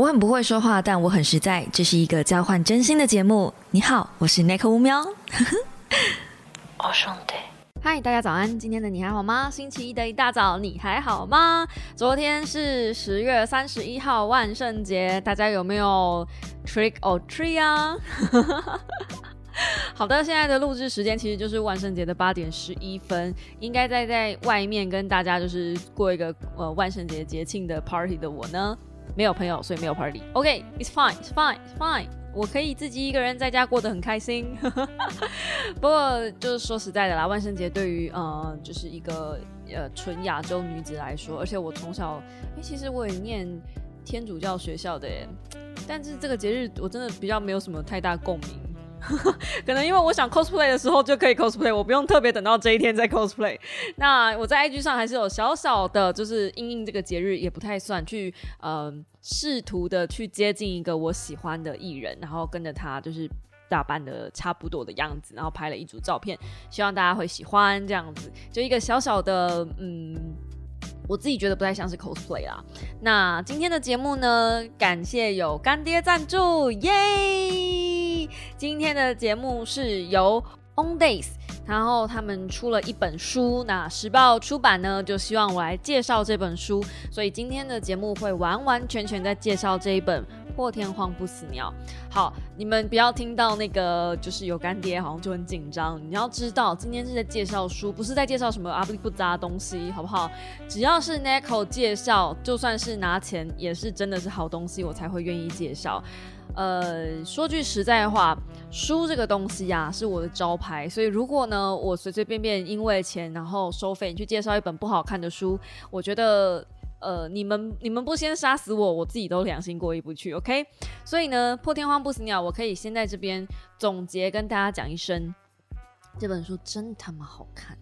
我很不会说话，但我很实在。这是一个交换真心的节目。你好，我是 Nick 乌喵。哦，兄弟，嗨，大家早安！今天的你还好吗？星期一的一大早，你还好吗？昨天是十月三十一号，万圣节，大家有没有 trick or treat 啊？好的，现在的录制时间其实就是万圣节的八点十一分，应该在在外面跟大家就是过一个呃万圣节节庆的 party 的我呢，没有朋友，所以没有 party。OK，it's fine，it's fine，it's fine，我可以自己一个人在家过得很开心。不过就是说实在的啦，万圣节对于呃就是一个呃纯亚洲女子来说，而且我从小哎其实我也念天主教学校的耶，但是这个节日我真的比较没有什么太大共鸣。可能因为我想 cosplay 的时候就可以 cosplay，我不用特别等到这一天再 cosplay。那我在 IG 上还是有小小的，就是因应这个节日也不太算去，嗯，试图的去接近一个我喜欢的艺人，然后跟着他就是打扮的差不多的样子，然后拍了一组照片，希望大家会喜欢这样子，就一个小小的，嗯。我自己觉得不太像是 cosplay 啦。那今天的节目呢，感谢有干爹赞助，耶！今天的节目是由 On Days，然后他们出了一本书，那时报出版呢，就希望我来介绍这本书，所以今天的节目会完完全全在介绍这一本。破天荒不死鸟，好，你们不要听到那个就是有干爹，好像就很紧张。你要知道，今天是在介绍书，不是在介绍什么阿布不扎东西，好不好？只要是 Nico 介绍，就算是拿钱，也是真的是好东西，我才会愿意介绍。呃，说句实在话，书这个东西呀，是我的招牌，所以如果呢，我随随便便因为钱然后收费，你去介绍一本不好看的书，我觉得。呃，你们你们不先杀死我，我自己都良心过意不去，OK？所以呢，破天荒不死鸟，我可以先在这边总结跟大家讲一声，这本书真他妈好看，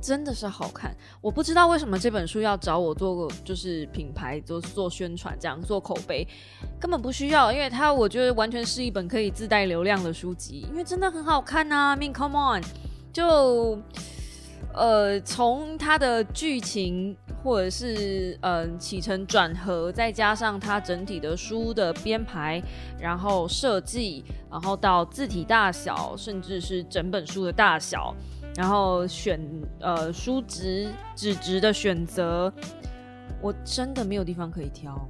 真的是好看。我不知道为什么这本书要找我做就是品牌做做宣传，这样做口碑，根本不需要，因为它我觉得完全是一本可以自带流量的书籍，因为真的很好看呐。I mean come on，就呃从它的剧情。或者是嗯起承转合，再加上它整体的书的编排，然后设计，然后到字体大小，甚至是整本书的大小，然后选呃书籍纸质的选择，我真的没有地方可以挑。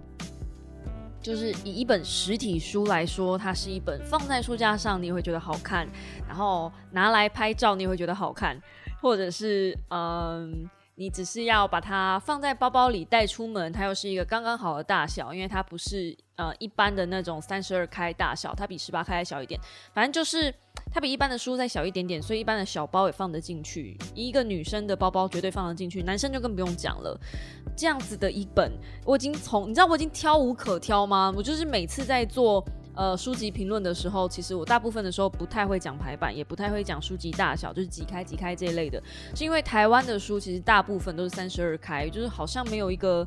就是以一本实体书来说，它是一本放在书架上你会觉得好看，然后拿来拍照你会觉得好看，或者是嗯。你只是要把它放在包包里带出门，它又是一个刚刚好的大小，因为它不是呃一般的那种三十二开大小，它比十八开小一点。反正就是它比一般的书再小一点点，所以一般的小包也放得进去。一个女生的包包绝对放得进去，男生就更不用讲了。这样子的一本，我已经从你知道我已经挑无可挑吗？我就是每次在做。呃，书籍评论的时候，其实我大部分的时候不太会讲排版，也不太会讲书籍大小，就是几开几开这一类的，是因为台湾的书其实大部分都是三十二开，就是好像没有一个，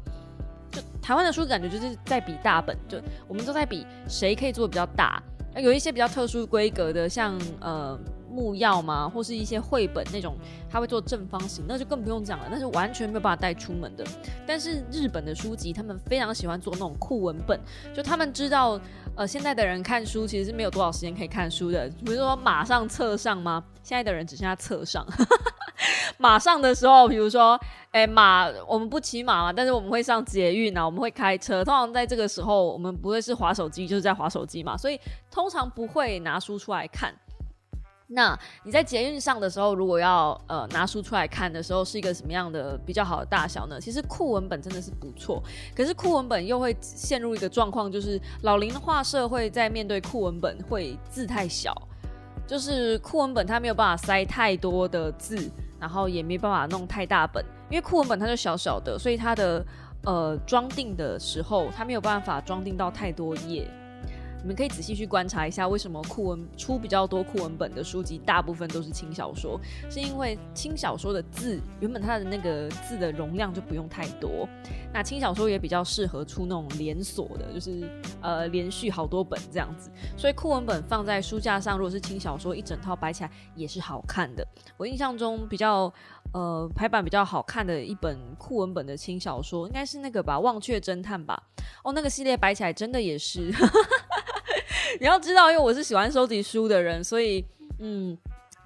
就台湾的书感觉就是在比大本，就我们都在比谁可以做的比较大，有一些比较特殊规格的，像呃。木药吗？或是一些绘本那种，他会做正方形，那就更不用讲了，那是完全没有办法带出门的。但是日本的书籍，他们非常喜欢做那种酷文本，就他们知道，呃，现在的人看书其实是没有多少时间可以看书的。比如说马上侧上吗？现在的人只剩下侧上。马上的时候，比如说，哎，马，我们不骑马嘛，但是我们会上捷运啊，我们会开车。通常在这个时候，我们不会是划手机，就是在划手机嘛，所以通常不会拿书出来看。那你在捷运上的时候，如果要呃拿书出来看的时候，是一个什么样的比较好的大小呢？其实酷文本真的是不错，可是酷文本又会陷入一个状况，就是老龄化社会在面对酷文本会字太小，就是酷文本它没有办法塞太多的字，然后也没办法弄太大本，因为酷文本它就小小的，所以它的呃装订的时候它没有办法装订到太多页。你们可以仔细去观察一下，为什么库文出比较多库文本的书籍，大部分都是轻小说，是因为轻小说的字原本它的那个字的容量就不用太多，那轻小说也比较适合出那种连锁的，就是呃连续好多本这样子，所以库文本放在书架上，如果是轻小说一整套摆起来也是好看的。我印象中比较。呃，排版比较好看的一本酷文本的轻小说，应该是那个吧，《忘却侦探》吧。哦，那个系列摆起来真的也是。你要知道，因为我是喜欢收集书的人，所以嗯。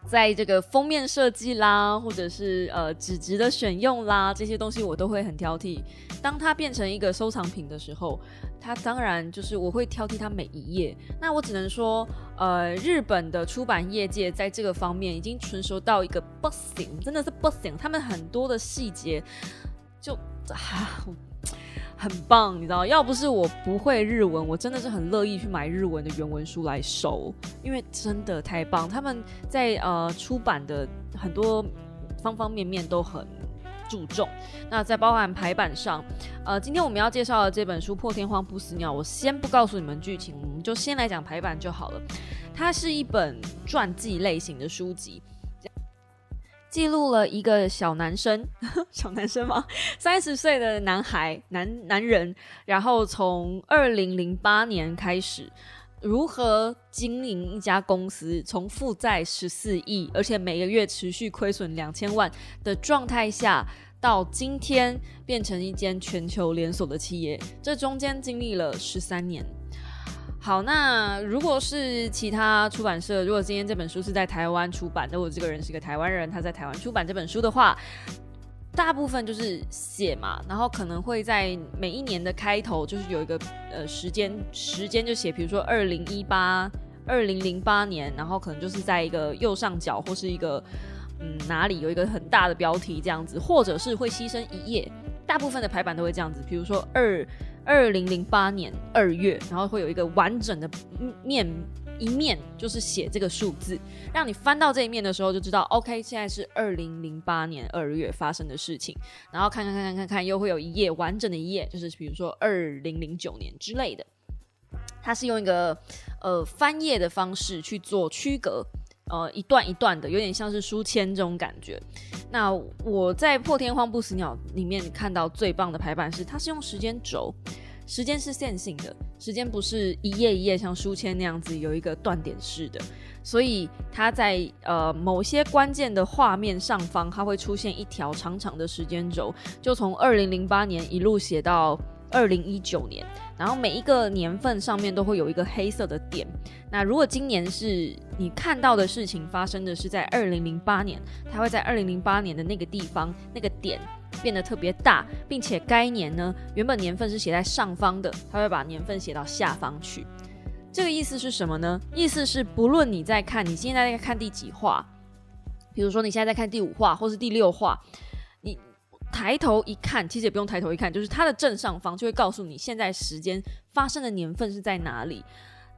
在这个封面设计啦，或者是呃纸质的选用啦，这些东西我都会很挑剔。当它变成一个收藏品的时候，它当然就是我会挑剔它每一页。那我只能说，呃，日本的出版业界在这个方面已经成熟到一个不行，真的是不行。他们很多的细节就啊。很棒，你知道，要不是我不会日文，我真的是很乐意去买日文的原文书来收，因为真的太棒。他们在呃出版的很多方方面面都很注重。那在包含排版上，呃，今天我们要介绍的这本书《破天荒不死鸟》，我先不告诉你们剧情，我们就先来讲排版就好了。它是一本传记类型的书籍。记录了一个小男生，小男生吗？三十岁的男孩，男男人，然后从二零零八年开始，如何经营一家公司，从负债十四亿，而且每个月持续亏损两千万的状态下，到今天变成一间全球连锁的企业，这中间经历了十三年。好，那如果是其他出版社，如果今天这本书是在台湾出版，那我这个人是一个台湾人，他在台湾出版这本书的话，大部分就是写嘛，然后可能会在每一年的开头，就是有一个呃时间时间就写，比如说二零一八、二零零八年，然后可能就是在一个右上角或是一个嗯哪里有一个很大的标题这样子，或者是会牺牲一页，大部分的排版都会这样子，比如说二。二零零八年二月，然后会有一个完整的面一面，就是写这个数字，让你翻到这一面的时候就知道，OK，现在是二零零八年二月发生的事情。然后看看看看看看，又会有一页完整的一页，就是比如说二零零九年之类的。它是用一个呃翻页的方式去做区隔。呃，一段一段的，有点像是书签这种感觉。那我在《破天荒不死鸟》里面看到最棒的排版是，它是用时间轴，时间是线性的，时间不是一页一页像书签那样子有一个断点式的，所以它在呃某些关键的画面上方，它会出现一条长长的时间轴，就从二零零八年一路写到。二零一九年，然后每一个年份上面都会有一个黑色的点。那如果今年是你看到的事情发生的是在二零零八年，它会在二零零八年的那个地方那个点变得特别大，并且该年呢原本年份是写在上方的，它会把年份写到下方去。这个意思是什么呢？意思是不论你在看你现在在看第几话，比如说你现在在看第五话或是第六话。抬头一看，其实也不用抬头一看，就是它的正上方就会告诉你现在时间发生的年份是在哪里。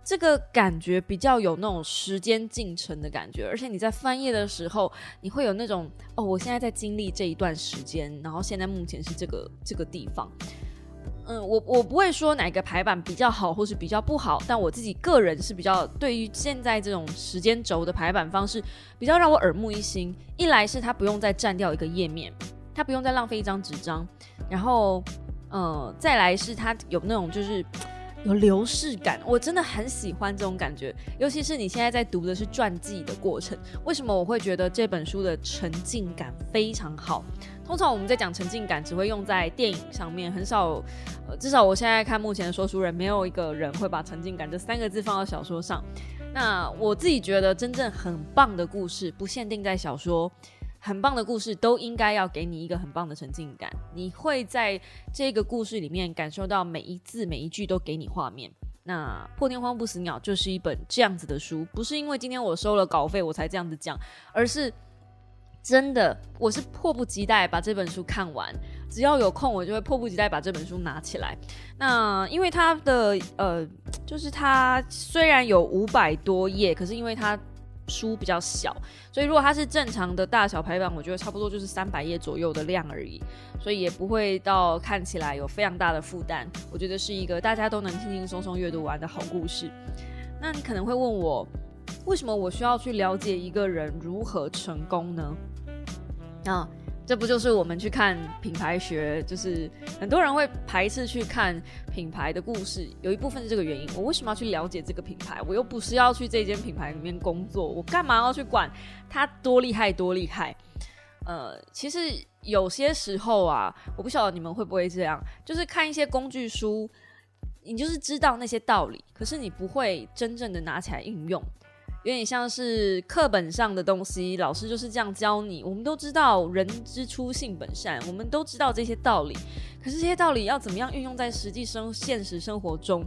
这个感觉比较有那种时间进程的感觉，而且你在翻页的时候，你会有那种哦，我现在在经历这一段时间，然后现在目前是这个这个地方。嗯，我我不会说哪个排版比较好或是比较不好，但我自己个人是比较对于现在这种时间轴的排版方式比较让我耳目一新。一来是它不用再占掉一个页面。它不用再浪费一张纸张，然后，呃，再来是它有那种就是有流逝感，我真的很喜欢这种感觉。尤其是你现在在读的是传记的过程，为什么我会觉得这本书的沉浸感非常好？通常我们在讲沉浸感，只会用在电影上面，很少，至少我现在看目前的说书人，没有一个人会把沉浸感这三个字放到小说上。那我自己觉得，真正很棒的故事，不限定在小说。很棒的故事都应该要给你一个很棒的沉浸感，你会在这个故事里面感受到每一字每一句都给你画面。那《破天荒不死鸟》就是一本这样子的书，不是因为今天我收了稿费我才这样子讲，而是真的我是迫不及待把这本书看完，只要有空我就会迫不及待把这本书拿起来。那因为它的呃，就是它虽然有五百多页，可是因为它书比较小，所以如果它是正常的大小排版，我觉得差不多就是三百页左右的量而已，所以也不会到看起来有非常大的负担。我觉得是一个大家都能轻轻松松阅读完的好故事。那你可能会问我，为什么我需要去了解一个人如何成功呢？啊？这不就是我们去看品牌学，就是很多人会排斥去看品牌的故事，有一部分是这个原因。我为什么要去了解这个品牌？我又不是要去这间品牌里面工作，我干嘛要去管它多厉害多厉害？呃，其实有些时候啊，我不晓得你们会不会这样，就是看一些工具书，你就是知道那些道理，可是你不会真正的拿起来应用。有点像是课本上的东西，老师就是这样教你。我们都知道人之初性本善，我们都知道这些道理。可是这些道理要怎么样运用在实际生现实生活中？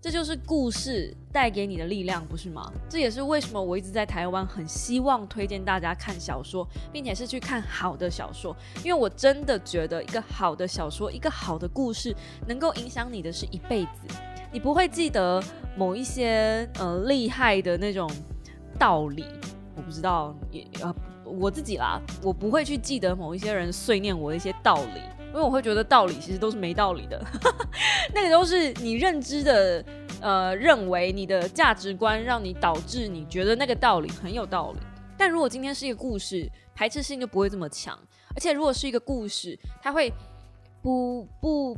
这就是故事带给你的力量，不是吗？这也是为什么我一直在台湾很希望推荐大家看小说，并且是去看好的小说，因为我真的觉得一个好的小说，一个好的故事，能够影响你的是一辈子。你不会记得某一些呃厉害的那种道理，我不知道也呃我自己啦，我不会去记得某一些人碎念我的一些道理，因为我会觉得道理其实都是没道理的，那个都是你认知的呃认为你的价值观让你导致你觉得那个道理很有道理，但如果今天是一个故事，排斥性就不会这么强，而且如果是一个故事，它会不不。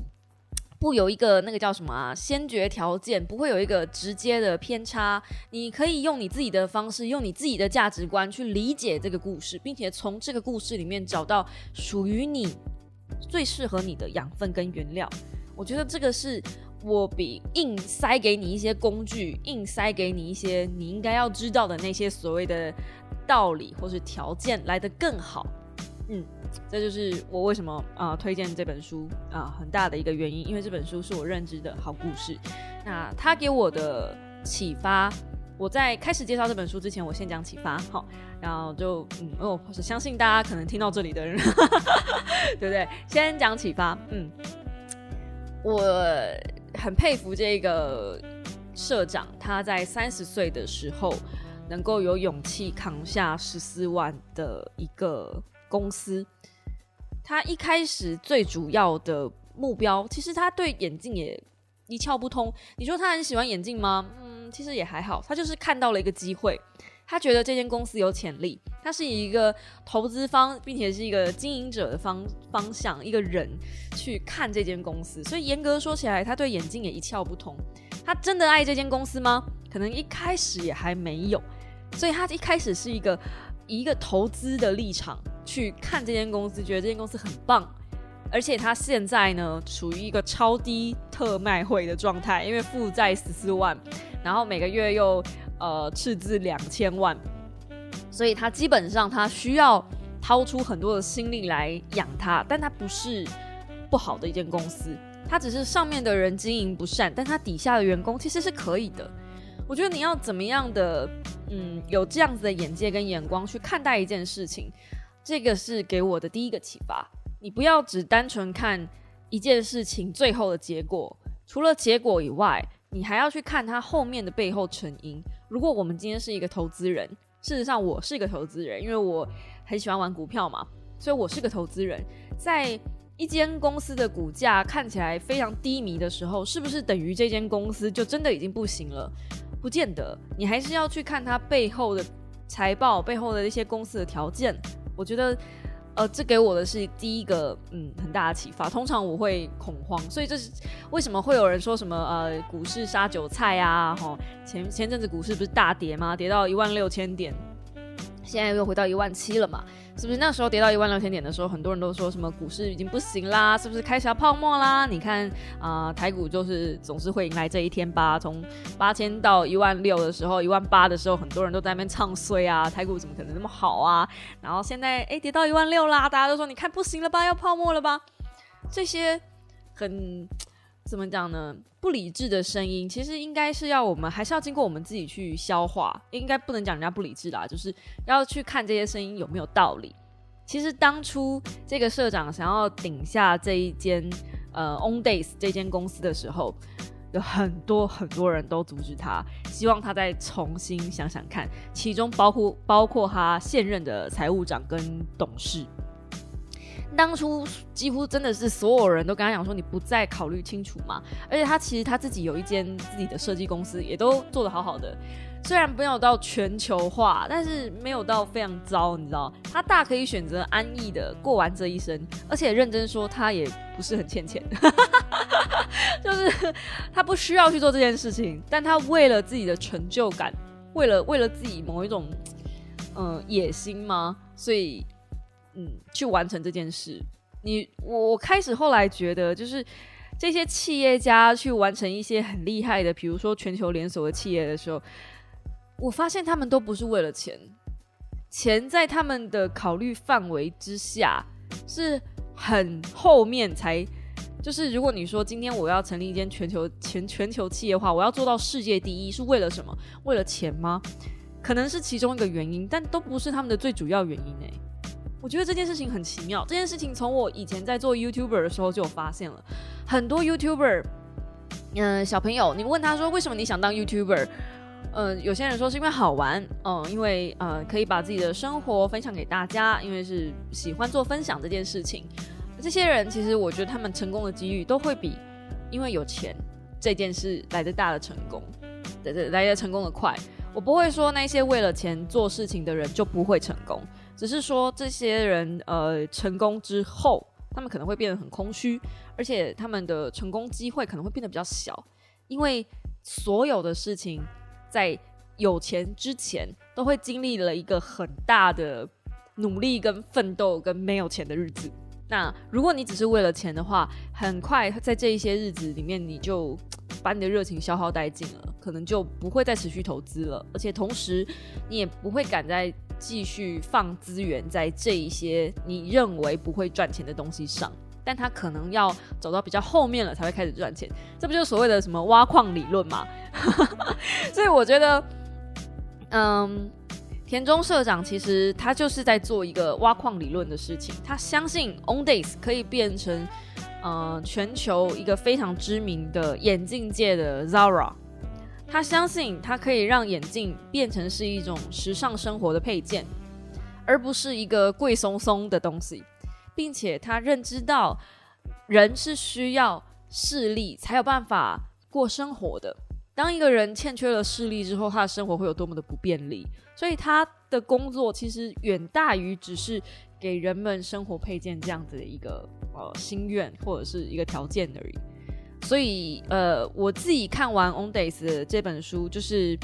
不有一个那个叫什么啊？先决条件不会有一个直接的偏差，你可以用你自己的方式，用你自己的价值观去理解这个故事，并且从这个故事里面找到属于你最适合你的养分跟原料。我觉得这个是我比硬塞给你一些工具，硬塞给你一些你应该要知道的那些所谓的道理或是条件来得更好。嗯。这就是我为什么啊推荐这本书啊很大的一个原因，因为这本书是我认知的好故事。那他给我的启发，我在开始介绍这本书之前，我先讲启发，好，然后就嗯，我相信大家可能听到这里的人，对不对？先讲启发，嗯，我很佩服这个社长，他在三十岁的时候能够有勇气扛下十四万的一个公司。他一开始最主要的目标，其实他对眼镜也一窍不通。你说他很喜欢眼镜吗？嗯，其实也还好。他就是看到了一个机会，他觉得这间公司有潜力。他是以一个投资方，并且是一个经营者的方方向，一个人去看这间公司。所以严格说起来，他对眼镜也一窍不通。他真的爱这间公司吗？可能一开始也还没有。所以他一开始是一个以一个投资的立场。去看这间公司，觉得这间公司很棒，而且他现在呢处于一个超低特卖会的状态，因为负债十四万，然后每个月又呃赤字两千万，所以他基本上他需要掏出很多的心力来养他，但他不是不好的一间公司，他只是上面的人经营不善，但他底下的员工其实是可以的。我觉得你要怎么样的嗯有这样子的眼界跟眼光去看待一件事情。这个是给我的第一个启发，你不要只单纯看一件事情最后的结果，除了结果以外，你还要去看它后面的背后成因。如果我们今天是一个投资人，事实上我是一个投资人，因为我很喜欢玩股票嘛，所以我是个投资人。在一间公司的股价看起来非常低迷的时候，是不是等于这间公司就真的已经不行了？不见得，你还是要去看它背后的财报，背后的一些公司的条件。我觉得，呃，这给我的是第一个嗯很大的启发。通常我会恐慌，所以这是为什么会有人说什么呃股市杀韭菜啊？哈，前前阵子股市不是大跌吗？跌到一万六千点。现在又回到一万七了嘛？是不是那时候跌到一万六千点的时候，很多人都说什么股市已经不行啦？是不是开始要泡沫啦？你看啊，台股就是总是会迎来这一天吧。从八千到一万六的时候，一万八的时候，很多人都在那边唱衰啊，台股怎么可能那么好啊？然后现在哎跌到一万六啦，大家都说你看不行了吧，要泡沫了吧？这些很。怎么讲呢？不理智的声音，其实应该是要我们还是要经过我们自己去消化，应该不能讲人家不理智啦，就是要去看这些声音有没有道理。其实当初这个社长想要顶下这一间呃 On Days 这间公司的时候，有很多很多人都阻止他，希望他再重新想想看，其中包括包括他现任的财务长跟董事。当初几乎真的是所有人都跟他讲说，你不再考虑清楚嘛？而且他其实他自己有一间自己的设计公司，也都做得好好的。虽然没有到全球化，但是没有到非常糟，你知道？他大可以选择安逸的过完这一生，而且认真说，他也不是很欠钱，就是他不需要去做这件事情，但他为了自己的成就感，为了为了自己某一种嗯野心吗？所以嗯去完成这件事。你我我开始后来觉得，就是这些企业家去完成一些很厉害的，比如说全球连锁的企业的时候。我发现他们都不是为了钱，钱在他们的考虑范围之下是很后面才。就是如果你说今天我要成立一间全球全全球企业的话，我要做到世界第一，是为了什么？为了钱吗？可能是其中一个原因，但都不是他们的最主要原因诶。我觉得这件事情很奇妙。这件事情从我以前在做 YouTuber 的时候就有发现了，很多 YouTuber，嗯，小朋友，你问他说为什么你想当 YouTuber？嗯，有些人说是因为好玩，嗯，因为呃可以把自己的生活分享给大家，因为是喜欢做分享这件事情。这些人其实我觉得他们成功的机遇都会比因为有钱这件事来的大的成功，对对来的成功的快。我不会说那些为了钱做事情的人就不会成功，只是说这些人呃成功之后，他们可能会变得很空虚，而且他们的成功机会可能会变得比较小，因为所有的事情。在有钱之前，都会经历了一个很大的努力跟奋斗，跟没有钱的日子。那如果你只是为了钱的话，很快在这一些日子里面，你就把你的热情消耗殆尽了，可能就不会再持续投资了，而且同时你也不会敢在继续放资源在这一些你认为不会赚钱的东西上。但他可能要走到比较后面了才会开始赚钱，这不就是所谓的什么挖矿理论吗？所以我觉得，嗯，田中社长其实他就是在做一个挖矿理论的事情。他相信 OnDays 可以变成，呃，全球一个非常知名的眼镜界的 Zara。他相信他可以让眼镜变成是一种时尚生活的配件，而不是一个贵松松的东西。并且他认知到，人是需要视力才有办法过生活的。当一个人欠缺了视力之后，他的生活会有多么的不便利？所以他的工作其实远大于只是给人们生活配件这样子的一个呃心愿或者是一个条件而已。所以呃，我自己看完 On Days 这本书，就是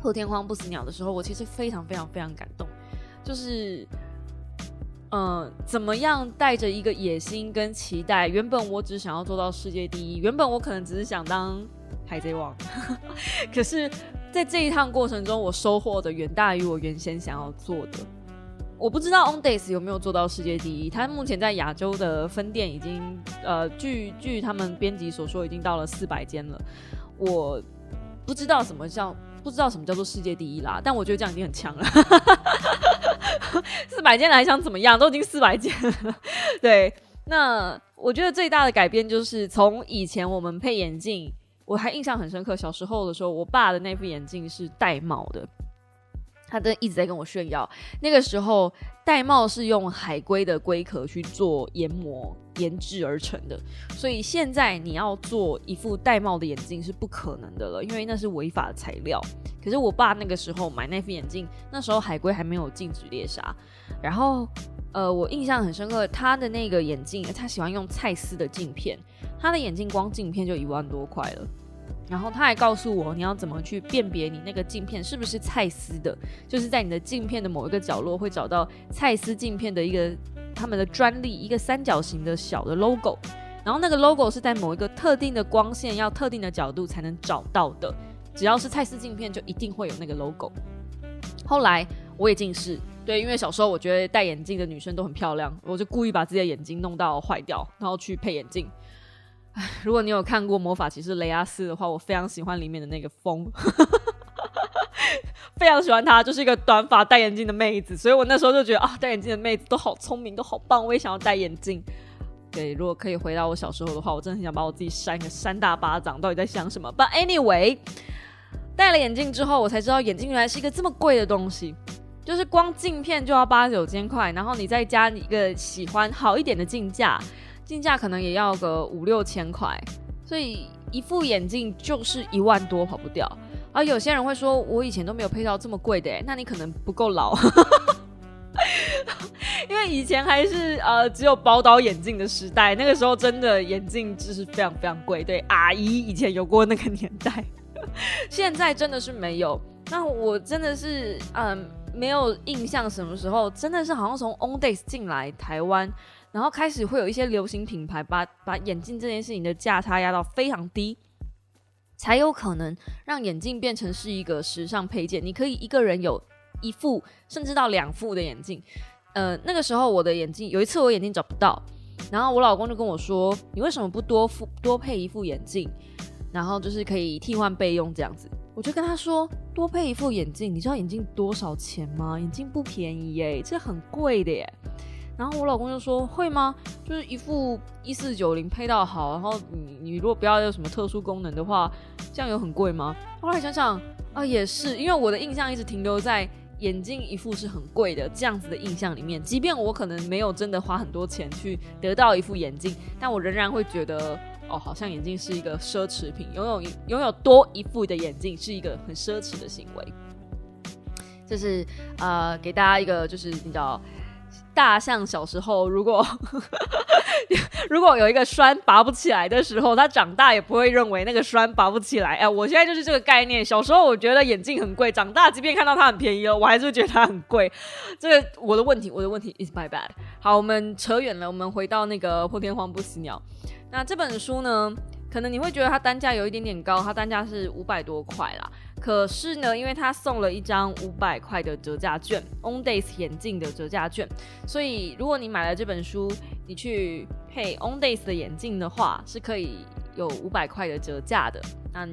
破天荒不死鸟的时候，我其实非常非常非常感动，就是。嗯，怎么样带着一个野心跟期待？原本我只想要做到世界第一，原本我可能只是想当海贼王，可是在这一趟过程中，我收获的远大于我原先想要做的。我不知道 On Days 有没有做到世界第一，他目前在亚洲的分店已经，呃，据据他们编辑所说，已经到了四百间了。我不知道什么叫不知道什么叫做世界第一啦，但我觉得这样已经很强了。四百间来想怎么样？都已经四百间了。对，那我觉得最大的改变就是从以前我们配眼镜，我还印象很深刻。小时候的时候，我爸的那副眼镜是戴帽的。他都一直在跟我炫耀，那个时候玳瑁是用海龟的龟壳去做研磨研制而成的，所以现在你要做一副玳瑁的眼镜是不可能的了，因为那是违法的材料。可是我爸那个时候买那副眼镜，那时候海龟还没有禁止猎杀，然后呃，我印象很深刻，他的那个眼镜，他喜欢用蔡司的镜片，他的眼镜光镜片就一万多块了。然后他还告诉我，你要怎么去辨别你那个镜片是不是蔡司的，就是在你的镜片的某一个角落会找到蔡司镜片的一个他们的专利，一个三角形的小的 logo，然后那个 logo 是在某一个特定的光线要特定的角度才能找到的，只要是蔡司镜片就一定会有那个 logo。后来我也近视，对，因为小时候我觉得戴眼镜的女生都很漂亮，我就故意把自己的眼睛弄到坏掉，然后去配眼镜。如果你有看过《魔法骑士雷阿斯》的话，我非常喜欢里面的那个风，非常喜欢她，就是一个短发戴眼镜的妹子。所以我那时候就觉得啊，戴眼镜的妹子都好聪明，都好棒，我也想要戴眼镜。对，如果可以回到我小时候的话，我真的很想把我自己扇个三大巴掌，到底在想什么？But anyway，戴了眼镜之后，我才知道眼镜原来是一个这么贵的东西，就是光镜片就要八九千块，然后你再加一个喜欢好一点的镜架，进价可能也要个五六千块，所以一副眼镜就是一万多跑不掉。而有些人会说，我以前都没有配到这么贵的，那你可能不够老。因为以前还是呃只有宝岛眼镜的时代，那个时候真的眼镜就是非常非常贵。对，阿姨以前有过那个年代，现在真的是没有。那我真的是嗯没有印象什么时候真的是好像从 On Days 进来台湾，然后开始会有一些流行品牌把把眼镜这件事情的价差压到非常低，才有可能让眼镜变成是一个时尚配件。你可以一个人有一副甚至到两副的眼镜。呃，那个时候我的眼镜有一次我眼镜找不到，然后我老公就跟我说：“你为什么不多副多配一副眼镜，然后就是可以替换备用这样子？”我就跟他说：“多配一副眼镜，你知道眼镜多少钱吗？眼镜不便宜耶，这很贵的耶。”然后我老公就说：“会吗？就是一副一四九零配到好，然后你你如果不要有什么特殊功能的话，这样有很贵吗？”后来想想啊，也是，因为我的印象一直停留在。眼镜一副是很贵的，这样子的印象里面，即便我可能没有真的花很多钱去得到一副眼镜，但我仍然会觉得，哦，好像眼镜是一个奢侈品，拥有拥有多一副的眼镜是一个很奢侈的行为。这是呃，给大家一个就是你知道。大象小时候，如果 如果有一个栓拔不起来的时候，它长大也不会认为那个栓拔不起来。哎，我现在就是这个概念。小时候我觉得眼镜很贵，长大即便看到它很便宜了，我还是觉得它很贵。这个我的问题，我的问题 is my bad。好，我们扯远了，我们回到那个破天荒不死鸟。那这本书呢？可能你会觉得它单价有一点点高，它单价是五百多块啦。可是呢，因为它送了一张五百块的折价券，On Days 眼镜的折价券，所以如果你买了这本书，你去配 On Days 的眼镜的话，是可以有五百块的折价的。那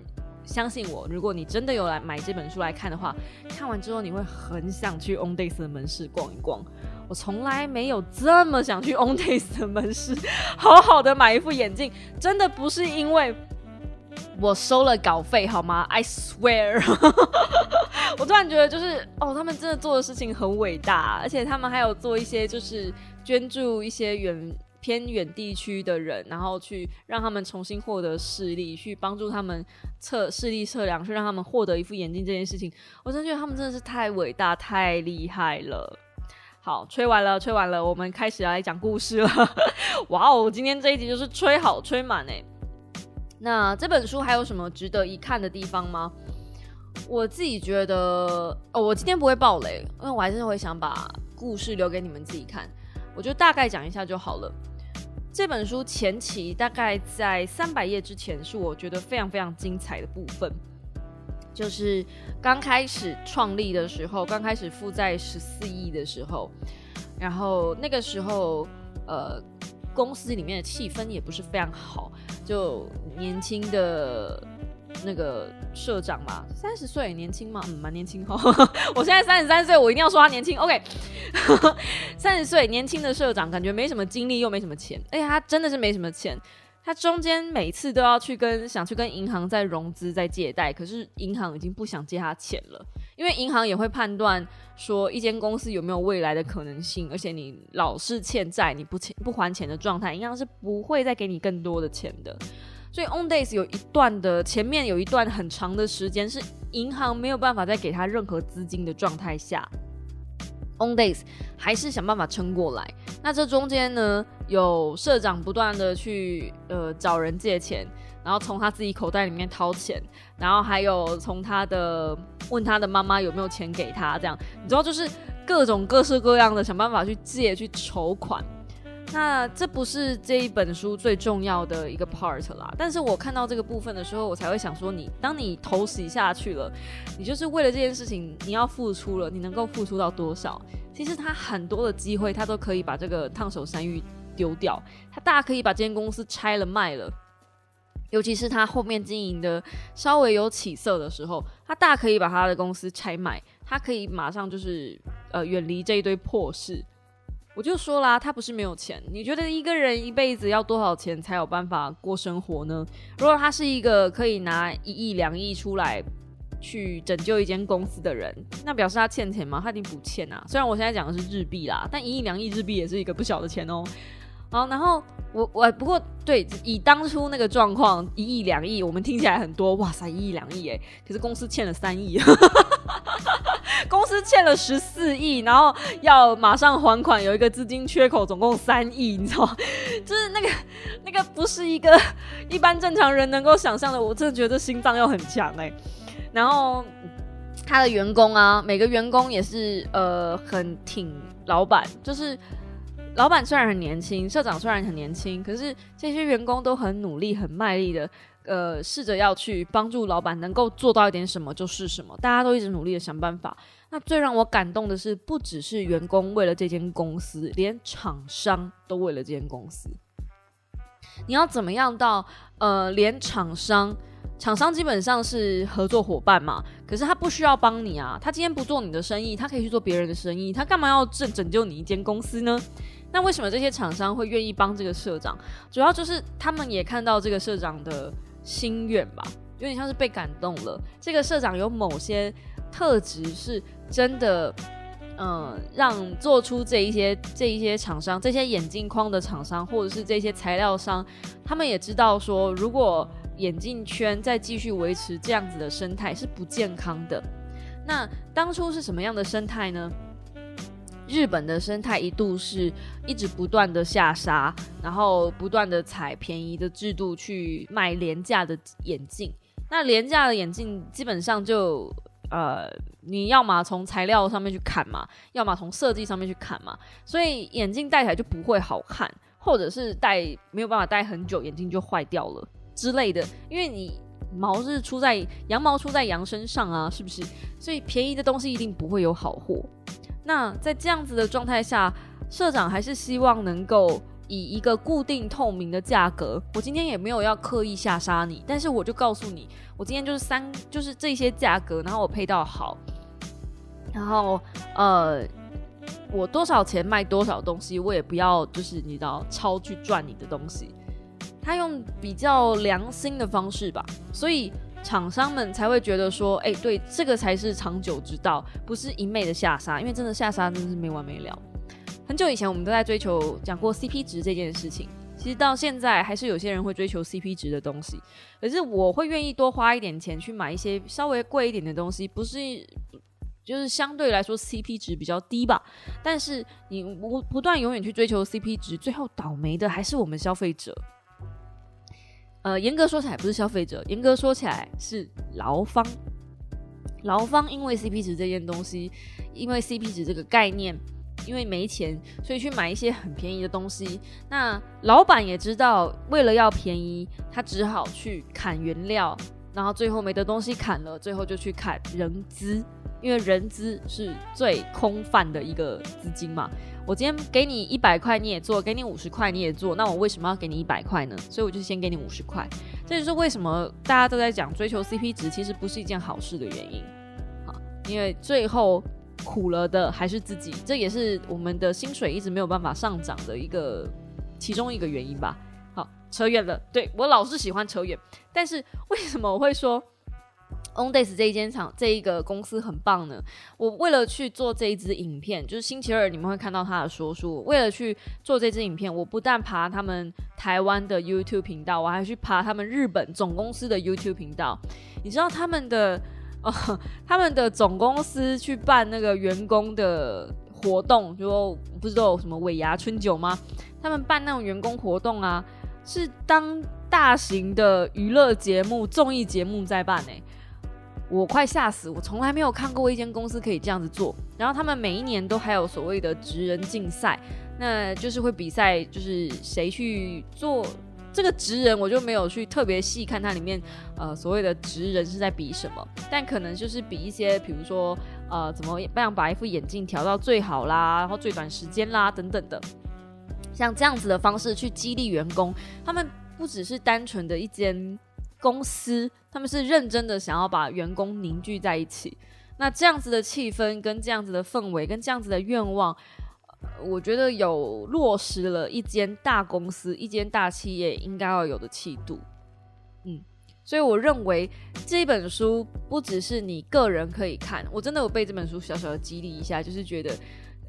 相信我，如果你真的有来买这本书来看的话，看完之后你会很想去 On Days 的门市逛一逛。我从来没有这么想去 On Days 的门市，好好的买一副眼镜，真的不是因为我收了稿费好吗？I swear，我突然觉得就是哦，他们真的做的事情很伟大，而且他们还有做一些就是捐助一些远偏远地区的人，然后去让他们重新获得视力，去帮助他们测视力测量，去让他们获得一副眼镜这件事情，我真的觉得他们真的是太伟大、太厉害了。好，吹完了，吹完了，我们开始来讲故事了。哇哦，今天这一集就是吹好吹满哎。那这本书还有什么值得一看的地方吗？我自己觉得，哦，我今天不会爆雷，因为我还是会想把故事留给你们自己看。我就大概讲一下就好了。这本书前期大概在三百页之前，是我觉得非常非常精彩的部分。就是刚开始创立的时候，刚开始负债十四亿的时候，然后那个时候，呃，公司里面的气氛也不是非常好，就年轻的那个社长嘛，三十岁年轻嘛，嗯，蛮年轻哈。我现在三十三岁，我一定要说他年轻。OK，三十岁年轻的社长，感觉没什么精力，又没什么钱，而且他真的是没什么钱。他中间每次都要去跟想去跟银行在融资在借贷，可是银行已经不想借他钱了，因为银行也会判断说一间公司有没有未来的可能性，而且你老是欠债，你不欠不还钱的状态，银行是不会再给你更多的钱的。所以 On Days 有一段的前面有一段很长的时间是银行没有办法再给他任何资金的状态下。On days 还是想办法撑过来。那这中间呢，有社长不断的去呃找人借钱，然后从他自己口袋里面掏钱，然后还有从他的问他的妈妈有没有钱给他，这样你知道就是各种各式各样的想办法去借去筹款。那这不是这一本书最重要的一个 part 啦，但是我看到这个部分的时候，我才会想说，你当你投洗下去了，你就是为了这件事情，你要付出了，你能够付出到多少？其实他很多的机会，他都可以把这个烫手山芋丢掉，他大可以把这间公司拆了卖了，尤其是他后面经营的稍微有起色的时候，他大可以把他的公司拆卖，他可以马上就是呃远离这一堆破事。我就说啦，他不是没有钱。你觉得一个人一辈子要多少钱才有办法过生活呢？如果他是一个可以拿一亿两亿出来去拯救一间公司的人，那表示他欠钱吗？他一定不欠啊。虽然我现在讲的是日币啦，但一亿两亿日币也是一个不小的钱哦。好，然后我我不过对以当初那个状况一亿两亿，我们听起来很多，哇塞，一亿两亿哎，可是公司欠了三亿，公司欠了十四亿，然后要马上还款，有一个资金缺口，总共三亿，你知道，就是那个那个不是一个一般正常人能够想象的，我真的觉得心脏要很强哎，然后他的员工啊，每个员工也是呃很挺老板，就是。老板虽然很年轻，社长虽然很年轻，可是这些员工都很努力、很卖力的，呃，试着要去帮助老板能够做到一点什么就是什么。大家都一直努力的想办法。那最让我感动的是，不只是员工为了这间公司，连厂商都为了这间公司。你要怎么样到呃，连厂商，厂商基本上是合作伙伴嘛？可是他不需要帮你啊，他今天不做你的生意，他可以去做别人的生意，他干嘛要拯拯救你一间公司呢？那为什么这些厂商会愿意帮这个社长？主要就是他们也看到这个社长的心愿吧，有点像是被感动了。这个社长有某些特质是真的，嗯，让做出这一些这一些厂商、这些眼镜框的厂商，或者是这些材料商，他们也知道说，如果眼镜圈再继续维持这样子的生态是不健康的。那当初是什么样的生态呢？日本的生态一度是一直不断的下杀，然后不断的采便宜的制度去卖廉价的眼镜。那廉价的眼镜基本上就呃，你要么从材料上面去砍嘛，要么从设计上面去砍嘛，所以眼镜戴起来就不会好看，或者是戴没有办法戴很久，眼镜就坏掉了之类的。因为你毛是出在羊毛出在羊身上啊，是不是？所以便宜的东西一定不会有好货。那在这样子的状态下，社长还是希望能够以一个固定透明的价格。我今天也没有要刻意下杀你，但是我就告诉你，我今天就是三，就是这些价格，然后我配到好，然后呃，我多少钱卖多少东西，我也不要就是你知道超去赚你的东西。他用比较良心的方式吧，所以。厂商们才会觉得说，哎，对，这个才是长久之道，不是一昧的下杀，因为真的下杀真的是没完没了。很久以前我们都在追求讲过 CP 值这件事情，其实到现在还是有些人会追求 CP 值的东西。可是我会愿意多花一点钱去买一些稍微贵一点的东西，不是就是相对来说 CP 值比较低吧？但是你不不断永远去追求 CP 值，最后倒霉的还是我们消费者。呃，严格说起来不是消费者，严格说起来是劳方。劳方因为 CP 值这件东西，因为 CP 值这个概念，因为没钱，所以去买一些很便宜的东西。那老板也知道，为了要便宜，他只好去砍原料，然后最后没得东西砍了，最后就去砍人资，因为人资是最空泛的一个资金嘛。我今天给你一百块，你也做；给你五十块，你也做。那我为什么要给你一百块呢？所以我就先给你五十块。这就是为什么大家都在讲追求 CP 值，其实不是一件好事的原因。啊，因为最后苦了的还是自己，这也是我们的薪水一直没有办法上涨的一个其中一个原因吧。好，扯远了。对我老是喜欢扯远，但是为什么我会说？OnDays 这一间厂，这一个公司很棒呢。我为了去做这一支影片，就是星期二你们会看到他的说书。为了去做这支影片，我不但爬他们台湾的 YouTube 频道，我还去爬他们日本总公司的 YouTube 频道。你知道他们的哦，他们的总公司去办那个员工的活动，就不是都有什么尾牙春酒吗？他们办那种员工活动啊，是当大型的娱乐节目、综艺节目在办诶。我快吓死！我从来没有看过一间公司可以这样子做。然后他们每一年都还有所谓的职人竞赛，那就是会比赛，就是谁去做这个职人，我就没有去特别细看它里面，呃，所谓的职人是在比什么。但可能就是比一些，比如说，呃，怎么样把一副眼镜调到最好啦，然后最短时间啦，等等的，像这样子的方式去激励员工。他们不只是单纯的一间。公司他们是认真的想要把员工凝聚在一起，那这样子的气氛跟这样子的氛围跟这样子的愿望，我觉得有落实了一间大公司、一间大企业应该要有的气度。嗯，所以我认为这本书不只是你个人可以看，我真的有被这本书小小的激励一下，就是觉得。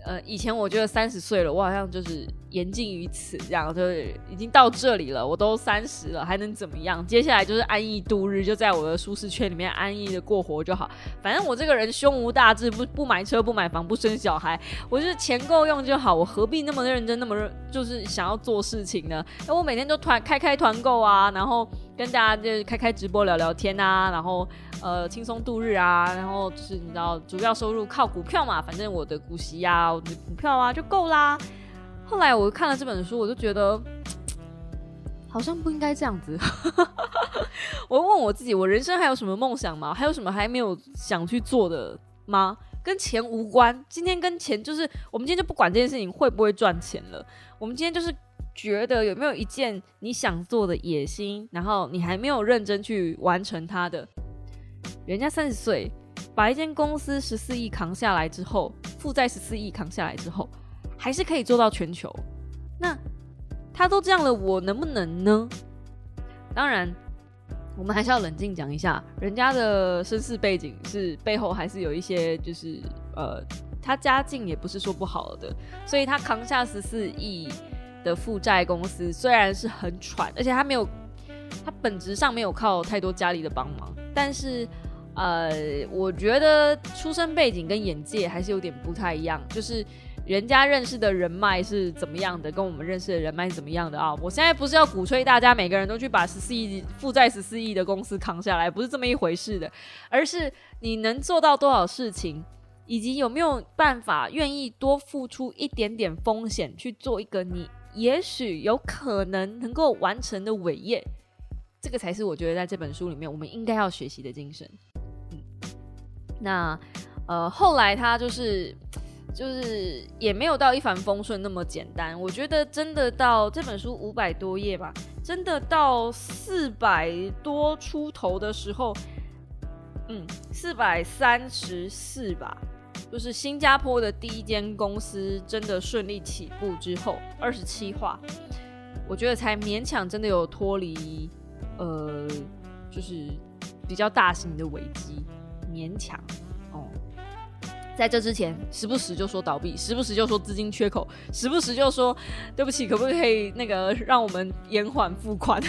呃，以前我觉得三十岁了，我好像就是言尽于此，这样就是已经到这里了，我都三十了，还能怎么样？接下来就是安逸度日，就在我的舒适圈里面安逸的过活就好。反正我这个人胸无大志，不不买车，不买房，不生小孩，我就是钱够用就好。我何必那么认真，那么认，就是想要做事情呢？哎，我每天都团开开团购啊，然后跟大家就开开直播聊聊天啊，然后。呃，轻松度日啊，然后就是你知道，主要收入靠股票嘛，反正我的股息呀，我的股票啊就够啦。后来我看了这本书，我就觉得 好像不应该这样子。我问我自己，我人生还有什么梦想吗？还有什么还没有想去做的吗？跟钱无关。今天跟钱就是，我们今天就不管这件事情会不会赚钱了。我们今天就是觉得有没有一件你想做的野心，然后你还没有认真去完成它的。人家三十岁，把一间公司十四亿扛下来之后，负债十四亿扛下来之后，还是可以做到全球。那他都这样了，我能不能呢？当然，我们还是要冷静讲一下，人家的身世背景是背后还是有一些，就是呃，他家境也不是说不好的，所以他扛下十四亿的负债公司，虽然是很喘，而且他没有，他本质上没有靠太多家里的帮忙，但是。呃，我觉得出生背景跟眼界还是有点不太一样，就是人家认识的人脉是怎么样的，跟我们认识的人脉是怎么样的啊？我现在不是要鼓吹大家每个人都去把十四亿负债十四亿的公司扛下来，不是这么一回事的，而是你能做到多少事情，以及有没有办法愿意多付出一点点风险去做一个你也许有可能能够完成的伟业，这个才是我觉得在这本书里面我们应该要学习的精神。嗯那，呃，后来他就是，就是也没有到一帆风顺那么简单。我觉得真的到这本书五百多页吧，真的到四百多出头的时候，嗯，四百三十四吧，就是新加坡的第一间公司真的顺利起步之后，二十七话，我觉得才勉强真的有脱离，呃，就是比较大型的危机。勉强，在这之前，时不时就说倒闭，时不时就说资金缺口，时不时就说对不起，可不可以那个让我们延缓付款？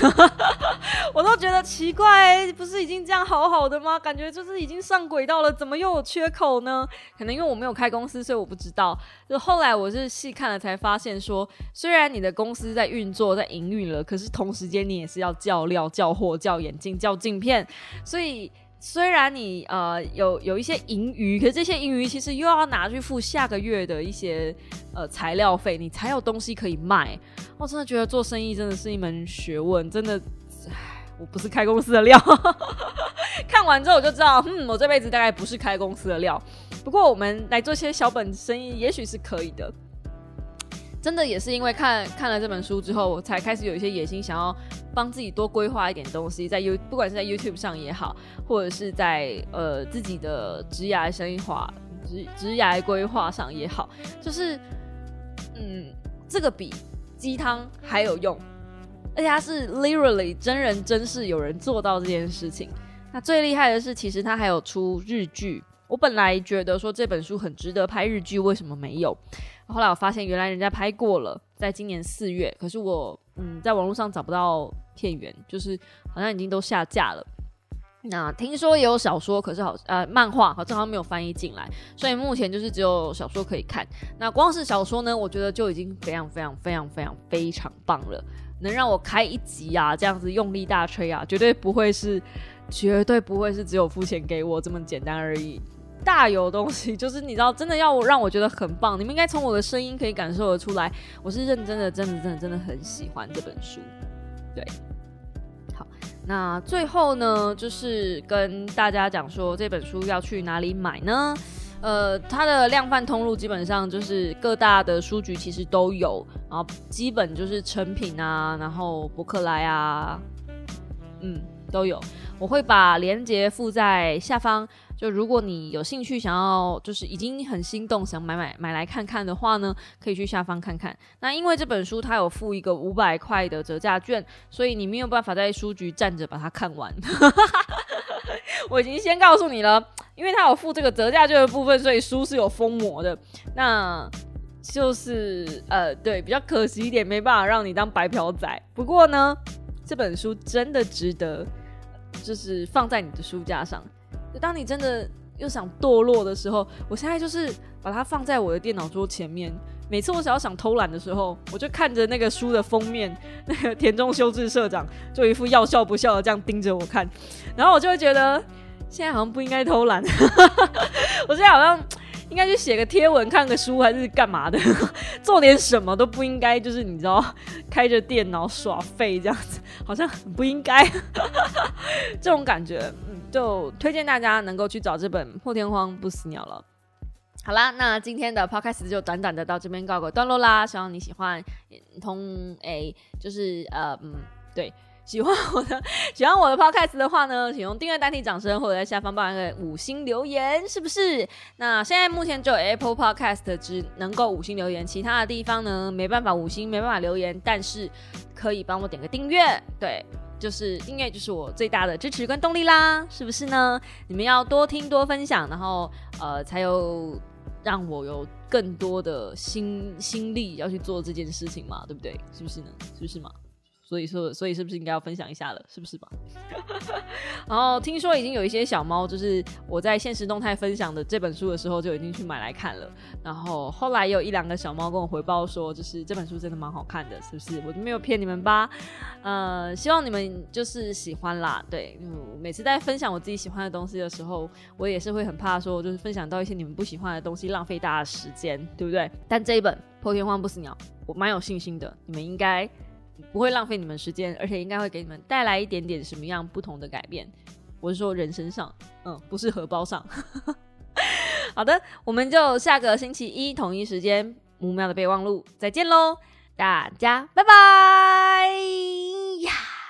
我都觉得奇怪，不是已经这样好好的吗？感觉就是已经上轨道了，怎么又有缺口呢？可能因为我没有开公司，所以我不知道。就后来我是细看了才发现，说虽然你的公司在运作、在营运了，可是同时间你也是要叫料、叫货、叫眼镜、叫镜片，所以。虽然你呃有有一些盈余，可是这些盈余其实又要拿去付下个月的一些呃材料费，你才有东西可以卖。我真的觉得做生意真的是一门学问，真的，唉，我不是开公司的料。看完之后我就知道，嗯，我这辈子大概不是开公司的料。不过我们来做些小本生意，也许是可以的。真的也是因为看看了这本书之后，我才开始有一些野心，想要帮自己多规划一点东西，在 You 不管是在 YouTube 上也好，或者是在呃自己的职涯生涯、职职涯规划上也好，就是嗯，这个比鸡汤还有用，而且它是 literally 真人真事，有人做到这件事情。那最厉害的是，其实它还有出日剧。我本来觉得说这本书很值得拍日剧，为什么没有？后来我发现，原来人家拍过了，在今年四月。可是我，嗯，在网络上找不到片源，就是好像已经都下架了。那听说也有小说，可是好呃漫画好像好没有翻译进来，所以目前就是只有小说可以看。那光是小说呢，我觉得就已经非常非常非常非常非常棒了。能让我开一集啊，这样子用力大吹啊，绝对不会是，绝对不会是只有付钱给我这么简单而已。大有东西，就是你知道，真的要让我觉得很棒。你们应该从我的声音可以感受得出来，我是认真的，真的，真的，真的很喜欢这本书。对，好，那最后呢，就是跟大家讲说，这本书要去哪里买呢？呃，它的量贩通路基本上就是各大的书局其实都有，然后基本就是成品啊，然后博客来啊，嗯，都有。我会把链接附在下方。就如果你有兴趣想要，就是已经很心动想买买买来看看的话呢，可以去下方看看。那因为这本书它有附一个五百块的折价券，所以你没有办法在书局站着把它看完。我已经先告诉你了，因为它有附这个折价券的部分，所以书是有封膜的。那就是呃，对，比较可惜一点，没办法让你当白嫖仔。不过呢，这本书真的值得，就是放在你的书架上。就当你真的又想堕落的时候，我现在就是把它放在我的电脑桌前面。每次我只要想偷懒的时候，我就看着那个书的封面，那个田中修治社长就一副要笑不笑的这样盯着我看，然后我就会觉得现在好像不应该偷懒。我现在好像应该去写个贴文、看个书还是干嘛的，做点什么都不应该，就是你知道，开着电脑耍废这样子，好像很不应该。这种感觉。就推荐大家能够去找这本《破天荒不死鸟》了。好啦，那今天的 podcast 就短短的到这边告个段落啦。希望你喜欢，通诶，就是呃嗯，对，喜欢我的 喜欢我的 podcast 的话呢，请用订阅代替掌声，或者在下方帮一个五星留言，是不是？那现在目前只有 Apple Podcast 只能够五星留言，其他的地方呢没办法五星，没办法留言，但是可以帮我点个订阅，对。就是订阅，就是我最大的支持跟动力啦，是不是呢？你们要多听多分享，然后呃，才有让我有更多的心心力要去做这件事情嘛，对不对？是不是呢？是不是嘛？所以说，所以是不是应该要分享一下了？是不是吧？然后听说已经有一些小猫，就是我在现实动态分享的这本书的时候，就已经去买来看了。然后后来有一两个小猫跟我回报说，就是这本书真的蛮好看的，是不是？我就没有骗你们吧？呃，希望你们就是喜欢啦。对，每次在分享我自己喜欢的东西的时候，我也是会很怕说，就是分享到一些你们不喜欢的东西，浪费大家的时间，对不对？但这一本《破天荒不死鸟》，我蛮有信心的，你们应该。不会浪费你们时间，而且应该会给你们带来一点点什么样不同的改变。我是说人身上，嗯，不是荷包上。好的，我们就下个星期一同一时间，木妙的备忘录再见喽，大家拜拜呀。